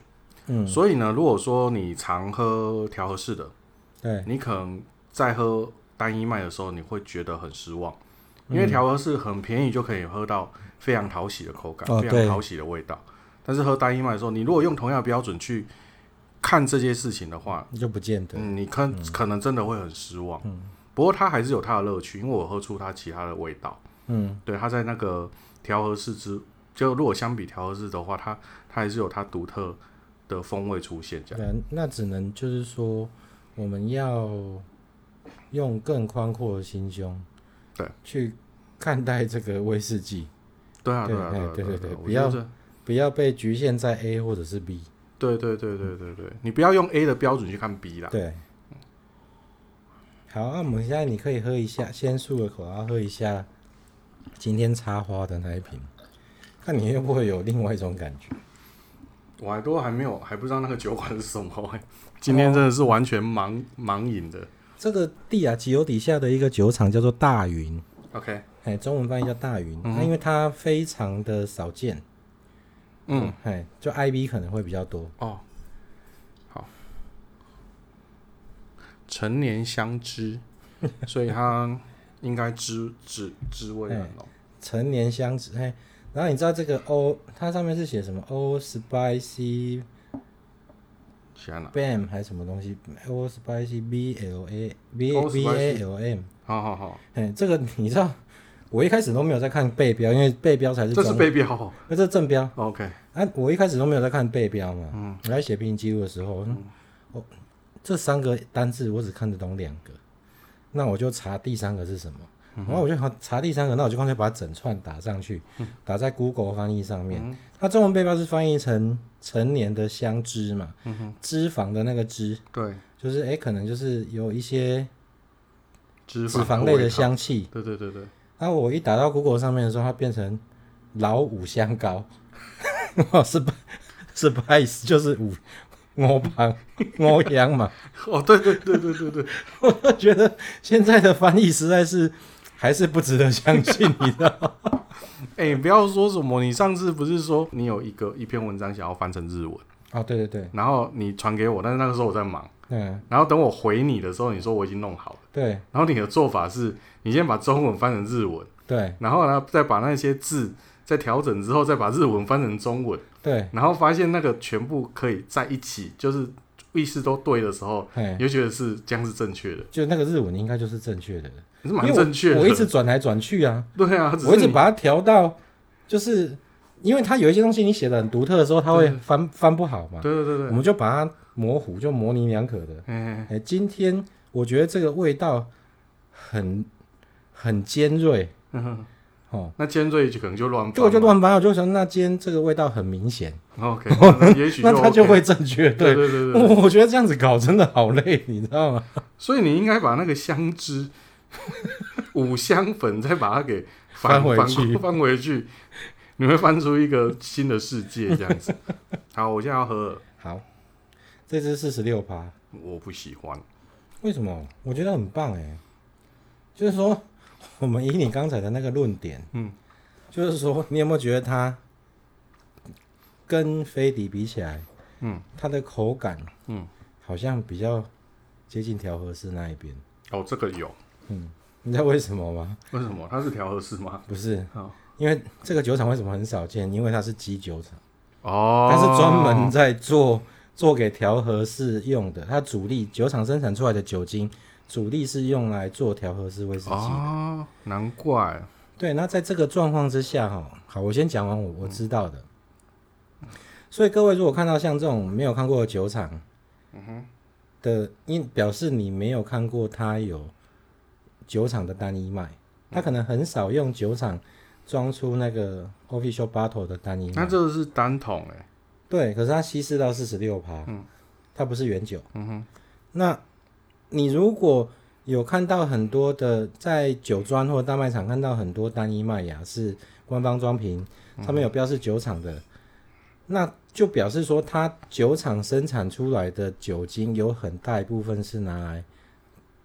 嗯，所以呢，如果说你常喝调和式的，对，你可能在喝单一麦的时候，你会觉得很失望，因为调和是很便宜就可以喝到非常讨喜的口感，哦、非常讨喜的味道。但是喝单一麦的时候，你如果用同样的标准去看这些事情的话，你就不见得，嗯、你可、嗯、可能真的会很失望。嗯、不过它还是有它的乐趣，因为我喝出它其他的味道。嗯，对，它在那个调和式之，就如果相比调和式的话，它它还是有它独特的风味出现。这样，对，那只能就是说，我们要用更宽阔的心胸，对，去看待这个威士忌。对啊，对啊，对对对，不要不要被局限在 A 或者是 B。对对对对对对，你不要用 A 的标准去看 B 啦。对。好，那我们现在你可以喝一下，先漱个口，然后喝一下。今天插花的那一瓶，看你会不会有另外一种感觉？我还都还没有，还不知道那个酒馆是什么。今天真的是完全盲盲饮的。这个地亚吉欧底下的一个酒厂叫做大云。OK，哎，中文翻译叫大云。那、嗯、因为它非常的少见，嗯，哎，就 IB 可能会比较多。哦，好，陈年香知，所以它。应该滋滋滋味很浓，陈年香脂嘿，然后你知道这个 O，它上面是写什么？O spicy，天哪，BAM 还是什么东西？O spicy B L A B B A L M，好好好，哎，这个你知道，我一开始都没有在看背标，因为背标才是这是背标，那这是正标，OK，啊，我一开始都没有在看背标嘛，嗯，我在写品饮记录的时候，嗯，哦，这三个单字我只看得懂两个。那我就查第三个是什么，然后我就查第三个，那我就干脆把整串打上去，嗯、打在 Google 翻译上面。它、嗯、中文背标是翻译成成年的香脂嘛，脂肪的那个脂，对，就是哎、欸，可能就是有一些脂肪类的香气。对对对对。那我一打到 Google 上面的时候，它变成老五香膏，是不？是不好意思，就是五。欧盘欧阳嘛？哦，对对对对对对，我觉得现在的翻译实在是还是不值得相信，你知道？哎、欸，不要说什么，你上次不是说你有一个一篇文章想要翻成日文？哦，对对对，然后你传给我，但是那个时候我在忙，嗯，然后等我回你的时候，你说我已经弄好了，对，然后你的做法是，你先把中文翻成日文，对，然后呢，再把那些字。再调整之后，再把日文翻成中文，对，然后发现那个全部可以在一起，就是意思都对的时候，嘿你就觉得是这样是正确的，就那个日文应该就是正确的，是蛮正确的我。我一直转来转去啊，对啊，我一直把它调到，就是因为它有一些东西你写的很独特的时候，它会翻翻不好嘛。对对对对，我们就把它模糊，就模棱两可的。哎嘿，今天我觉得这个味道很很尖锐。嗯哦，那尖锐就可能就乱，对，我就乱翻。我就想，那今天这个味道很明显。OK，那也许、那它就会正确。对对对对，我觉得这样子搞真的好累，你知道吗？所以你应该把那个香汁五香粉再把它给翻，翻回去，翻回去，你会翻出一个新的世界这样子。好，我现在要喝。好，这支四十六趴，我不喜欢。为什么？我觉得很棒哎，就是说。我们以你刚才的那个论点，嗯，就是说，你有没有觉得它跟飞迪比起来，嗯，它的口感，嗯，好像比较接近调和式那一边？哦，这个有，嗯，你知道为什么吗？为什么？它是调和式吗？不是，哦，因为这个酒厂为什么很少见？因为它是基酒厂，哦，它是专门在做做给调和式用的，它主力酒厂生产出来的酒精。主力是用来做调和式威士忌的。哦，难怪。对，那在这个状况之下，哈，好，我先讲完我我知道的。嗯、所以各位如果看到像这种没有看过的酒厂，嗯哼，的，因表示你没有看过它有酒厂的单一麦，它可能很少用酒厂装出那个 official bottle 的单一麦。那这个是单桶哎。对，可是它稀释到四十六趴，嗯，它不是原酒，嗯哼，那。你如果有看到很多的在酒庄或者大卖场看到很多单一麦芽是官方装瓶，上面有标示酒厂的，嗯、那就表示说它酒厂生产出来的酒精有很大一部分是拿来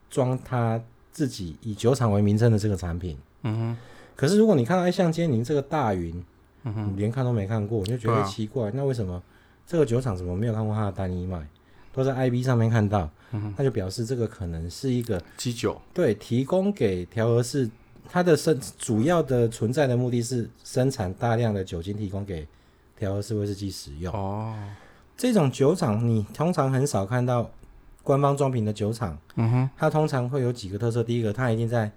装它自己以酒厂为名称的这个产品。嗯哼。可是如果你看到像今天您这个大云，嗯哼，你连看都没看过，你就觉得奇怪，啊、那为什么这个酒厂怎么没有看过它的单一麦？都在 IB 上面看到，嗯、哼那就表示这个可能是一个基酒，对，提供给调和式它的生主要的存在的目的是生产大量的酒精提供给调和式威士忌使用。哦，这种酒厂你通常很少看到官方装瓶的酒厂。嗯哼，它通常会有几个特色。第一个，它一定在，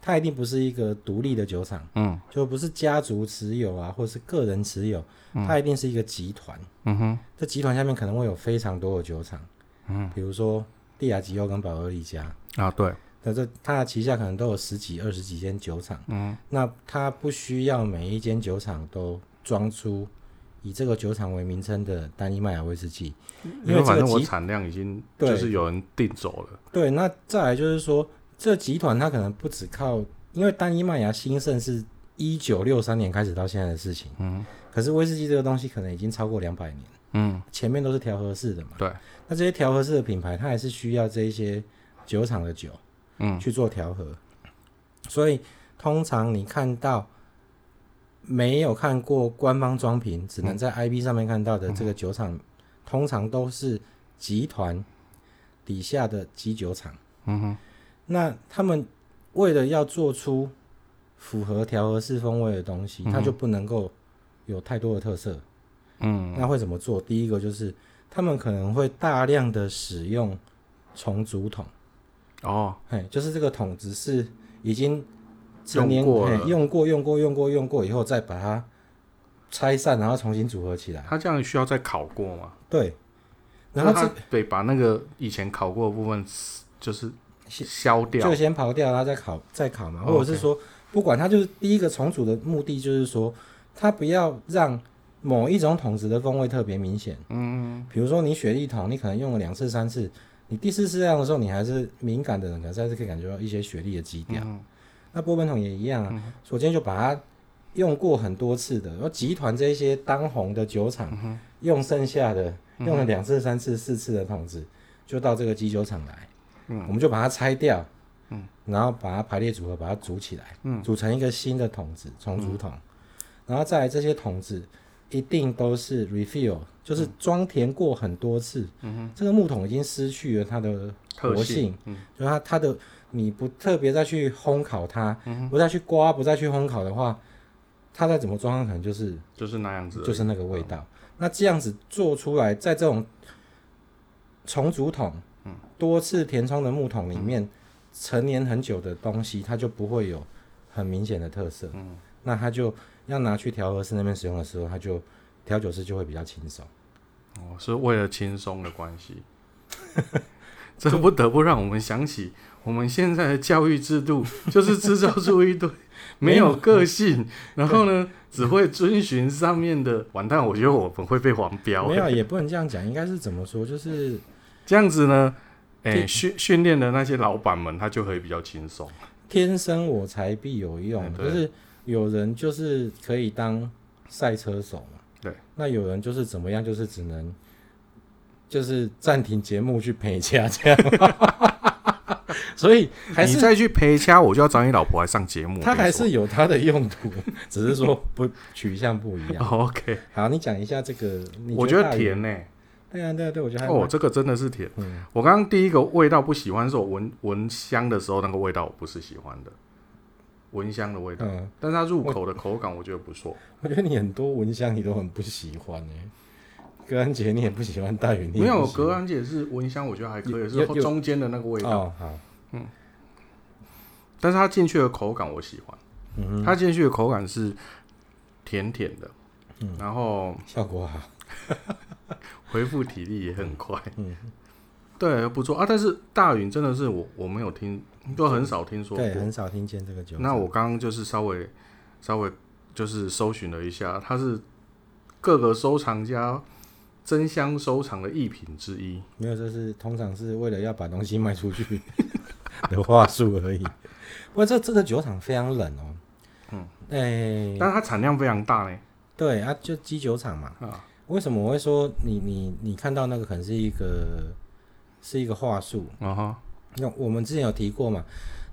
它一定不是一个独立的酒厂。嗯，就不是家族持有啊，或是个人持有，它一定是一个集团。嗯哼，这集团下面可能会有非常多的酒厂。嗯，比如说蒂亚吉欧跟保乐力加啊，对。那这它的旗下可能都有十几、二十几间酒厂，嗯，那它不需要每一间酒厂都装出以这个酒厂为名称的单一麦芽威士忌，因为反正我产量已经就是有人订走了。对，那再来就是说，这集团它可能不只靠，因为单一麦芽兴盛是一九六三年开始到现在的事情，嗯，可是威士忌这个东西可能已经超过两百年，嗯，前面都是调和式的嘛，对，那这些调和式的品牌，它还是需要这一些酒厂的酒。嗯，去做调和，所以通常你看到没有看过官方装瓶，只能在 IB 上面看到的这个酒厂，嗯、通常都是集团底下的基酒厂。嗯哼，那他们为了要做出符合调和式风味的东西，它就不能够有太多的特色。嗯，那会怎么做？第一个就是他们可能会大量的使用重组桶。哦，嘿，就是这个桶子是已经成年过用过、用过、用过、用过以后，再把它拆散，然后重新组合起来。它这样需要再烤过吗？对，然后它得把那个以前烤过的部分就是削掉，就先刨掉，然后再烤，再烤嘛。或者是说，不管它，就是第一个重组的目的，就是说它不要让某一种桶子的风味特别明显。嗯，比如说你雪莉桶，你可能用了两次、三次。你第四次这样的时候，你还是敏感的人，可能还是可以感觉到一些雪莉的基调。嗯、那波本桶也一样啊。嗯、我今天就把它用过很多次的，然后集团这些当红的酒厂、嗯、用剩下的用了两次、三次、四次的桶子，就到这个基酒厂来。嗯，我们就把它拆掉，嗯，然后把它排列组合，把它组起来，嗯，组成一个新的桶子，重组桶，嗯、然后再来这些桶子。一定都是 refill，就是装填过很多次。嗯哼，这个木桶已经失去了它的活性，性嗯，就它它的你不特别再去烘烤它，嗯、不再去刮，不再去烘烤的话，它再怎么装，可能就是就是那样子，就是那个味道。嗯、那这样子做出来，在这种重组桶、嗯、多次填充的木桶里面，陈、嗯、年很久的东西，它就不会有很明显的特色。嗯，那它就。要拿去调和室那边使用的时候，它就调酒师就会比较轻松。哦，是为了轻松的关系。这不得不让我们想起我们现在的教育制度，就是制造出一堆没有个性，然后呢，只会遵循上面的。完蛋，我觉得我们会被黄标。没有，也不能这样讲，应该是怎么说？就是这样子呢。哎，训训练的那些老板们，他就可以比较轻松。天生我材必有用，就是。有人就是可以当赛车手嘛，对。那有人就是怎么样，就是只能就是暂停节目去陪掐这样。所以还是你再去陪掐，我就要找你老婆来上节目。他还是有他的用途，只是说不取向不一样。OK，好，你讲一下这个。我觉得甜呢、欸。对啊，对啊，对，我觉得还哦，这个真的是甜。嗯、我刚刚第一个味道不喜欢，是我闻闻香的时候那个味道，我不是喜欢的。闻香的味道，嗯，但是它入口的口感我觉得不错。我觉得你很多闻香你都很不喜欢诶，格兰姐你也不喜欢，大云你没有，格兰姐是闻香，我觉得还可以，是中间的那个味道。哦，好，嗯，但是它进去的口感我喜欢，它进去的口感是甜甜的，嗯，然后效果好，恢复体力也很快，嗯，对，不错啊。但是大云真的是我我没有听。都很少听说过，对，很少听见这个酒。那我刚刚就是稍微稍微就是搜寻了一下，它是各个收藏家争相收藏的艺品之一。没有，这是通常是为了要把东西卖出去 的话术而已。不过这这个酒厂非常冷哦，嗯，哎、欸，但是它产量非常大呢。对啊，就基酒厂嘛。啊，为什么我会说你你你看到那个可能是一个是一个话术。啊哈？那我们之前有提过嘛，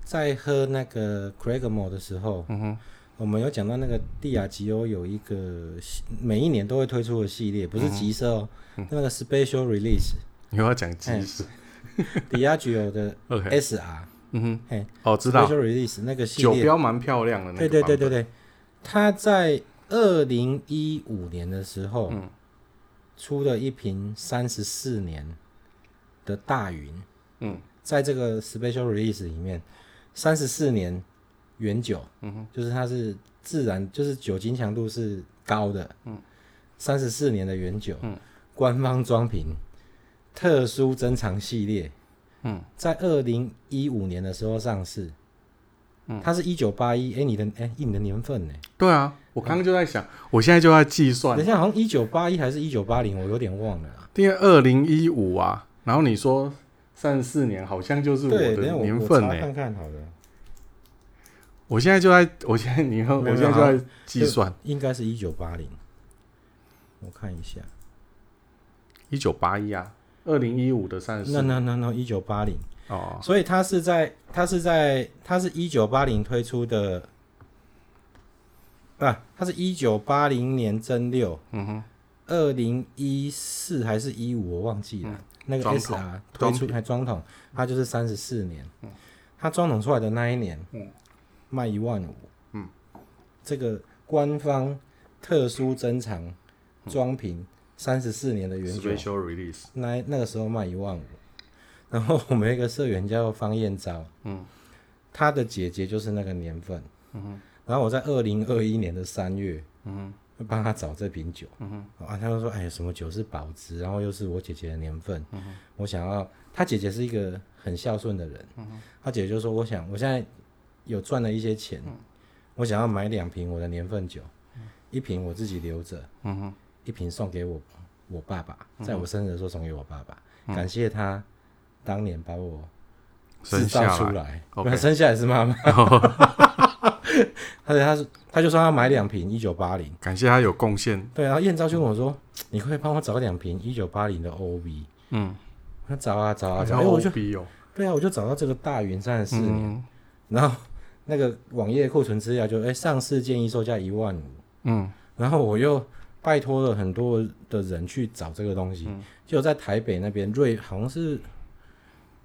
在喝那个 Craigmore 的时候，嗯哼，我们有讲到那个蒂亚吉欧有一个每一年都会推出的系列，不是吉色哦，嗯、那个 Special Release。你要讲吉色？帝亚吉欧的 SR，嗯哼，嘿，哦，知道。Special Release 那个系列。酒标蛮漂亮的，对对对对对。他在二零一五年的时候，嗯，出了一瓶三十四年的大云，嗯，在这个 Special Release 里面，三十四年原酒，嗯哼，就是它是自然，就是酒精强度是高的，嗯，三十四年的原酒，嗯，官方装瓶，特殊珍藏系列。嗯，在二零一五年的时候上市，嗯，它是一九八一，哎，你的哎，你的年份呢？对啊，我刚刚就在想，嗯、我现在就在计算，等一下好像一九八一还是一九八零，我有点忘了。因为二零一五啊，然后你说三十四年，好像就是我的年份呢。看看好的，我现在就在，我现在你看，我现在就在计算，应该是一九八零，我看一下，一九八一啊。二零一五的三十四，那那那那一九八零哦，所以它是在它是在它是一九八零推出的，啊，它是一九八零年真六，嗯哼，二零一四还是一五我忘记了，嗯、那个 S R 推出还装桶，它就是三十四年，嗯，它装桶出来的那一年，嗯，卖一万五，嗯，这个官方特殊珍藏装瓶。嗯三十四年的原酒。那那个时候卖一万五，然后我们一个社员叫方燕昭，嗯，他的姐姐就是那个年份，嗯哼，然后我在二零二一年的三月，嗯哼，帮他找这瓶酒，嗯哼，啊，他就说，哎，什么酒是保值，然后又是我姐姐的年份，嗯哼，我想要，他姐姐是一个很孝顺的人，嗯哼，他姐姐就说，我想，我现在有赚了一些钱，嗯，我想要买两瓶我的年份酒，嗯，一瓶我自己留着，嗯哼。一瓶送给我，我爸爸，在我生日的时候送给我爸爸，嗯、感谢他当年把我制造出来，来生下来是妈妈。他他他就说他买两瓶一九八零，感谢他有贡献。对，然后燕昭就跟我说：“嗯、你可以帮我找两瓶一九八零的 OV。”嗯，他找啊找啊找，哎，我就对啊，我就找到这个大云三十四年，嗯、然后那个网页库存资料就哎、欸、上市建议售价一万五，嗯，然后我又。拜托了很多的人去找这个东西，嗯、就在台北那边瑞好像是，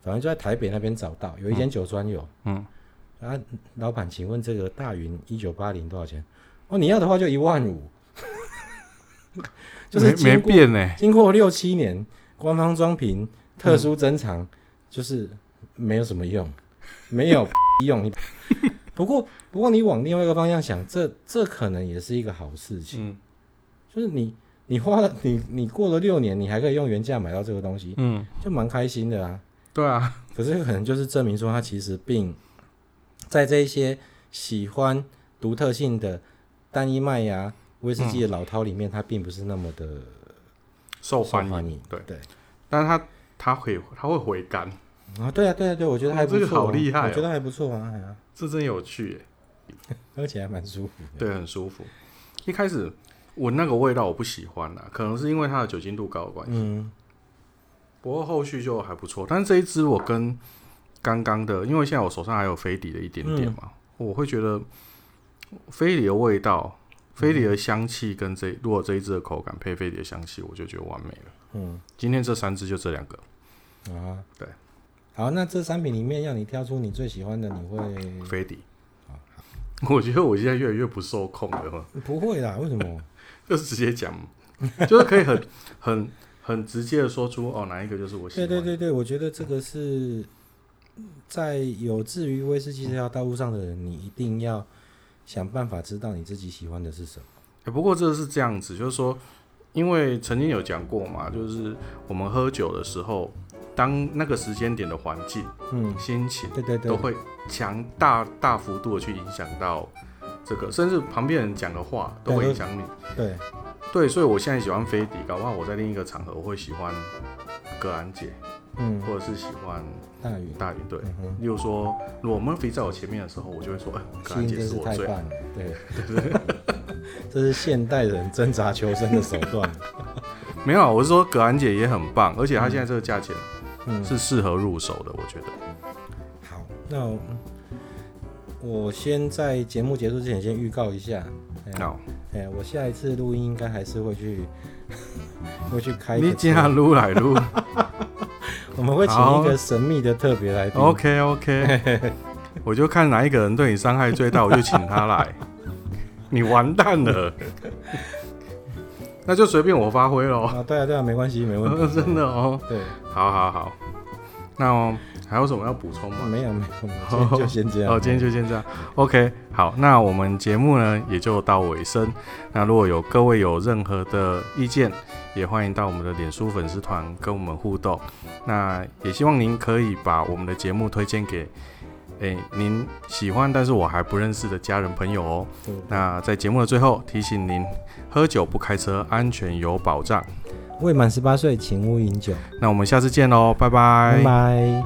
反正就在台北那边找到有一间酒庄有，嗯，啊，老板，请问这个大云一九八零多少钱？哦，你要的话就一万五，就是没变呢，经过六七年官方装瓶特殊珍藏，嗯、就是没有什么用，没有 用。不过不过你往另外一个方向想，这这可能也是一个好事情。嗯就是你，你花了你你过了六年，你还可以用原价买到这个东西，嗯，就蛮开心的啊。对啊，可是可能就是证明说，它其实并在这一些喜欢独特性的单一麦芽威士忌的老饕里面，它并不是那么的受欢迎。对对，但是它它会它会回甘啊。对啊对啊对，我觉得还不错，这个好厉害，我觉得还不错啊。这真有趣耶，喝起来蛮舒服。对，很舒服。一开始。闻那个味道我不喜欢啦，可能是因为它的酒精度高的关系。嗯，不过后续就还不错。但是这一支我跟刚刚的，因为现在我手上还有飞迪的一点点嘛，嗯、我会觉得飞迪的味道、飞迪的香气跟这如果这一支的口感配飞迪的香气，我就觉得完美了。嗯，今天这三支就这两个啊，对。好，那这三瓶里面要你挑出你最喜欢的，你会飞迪？我觉得我现在越来越不受控了。不会啦，为什么？就是直接讲，就是可以很很很直接的说出哦，哪一个就是我喜欢。对对对对，我觉得这个是在有志于威士忌这条道路上的人，你一定要想办法知道你自己喜欢的是什么。欸，不过这是这样子，就是说，因为曾经有讲过嘛，就是我们喝酒的时候，当那个时间点的环境、嗯，心情，对对对，都会强大大幅度的去影响到。这个甚至旁边人讲的话都会影响你，对对，所以我现在喜欢飞迪，搞不好我在另一个场合我会喜欢格兰姐，嗯，或者是喜欢大云大云，对，例如说罗 Murphy 在我前面的时候，我就会说，哎，格兰姐是我最爱，对对对，这是现代人挣扎求生的手段。没有，我是说葛兰姐也很棒，而且她现在这个价钱，嗯，是适合入手的，我觉得。好，那。我先在节目结束之前先预告一下，好，哎，我下一次录音应该还是会去，会去开。你这样录来录，我们会请一个神秘的特别来宾。OK OK，我就看哪一个人对你伤害最大，我就请他来。你完蛋了，那就随便我发挥喽。啊，对啊对啊，没关系，没问题。真的哦。对，好好好。那、哦、还有什么要补充吗？没有没有，今天就先这样。哦，今天就先这样。OK，好，那我们节目呢也就到尾声。那如果有各位有任何的意见，也欢迎到我们的脸书粉丝团跟我们互动。那也希望您可以把我们的节目推荐给，诶，您喜欢但是我还不认识的家人朋友哦。嗯、那在节目的最后提醒您，喝酒不开车，安全有保障。未满十八岁请勿饮酒。那我们下次见喽拜拜。拜拜。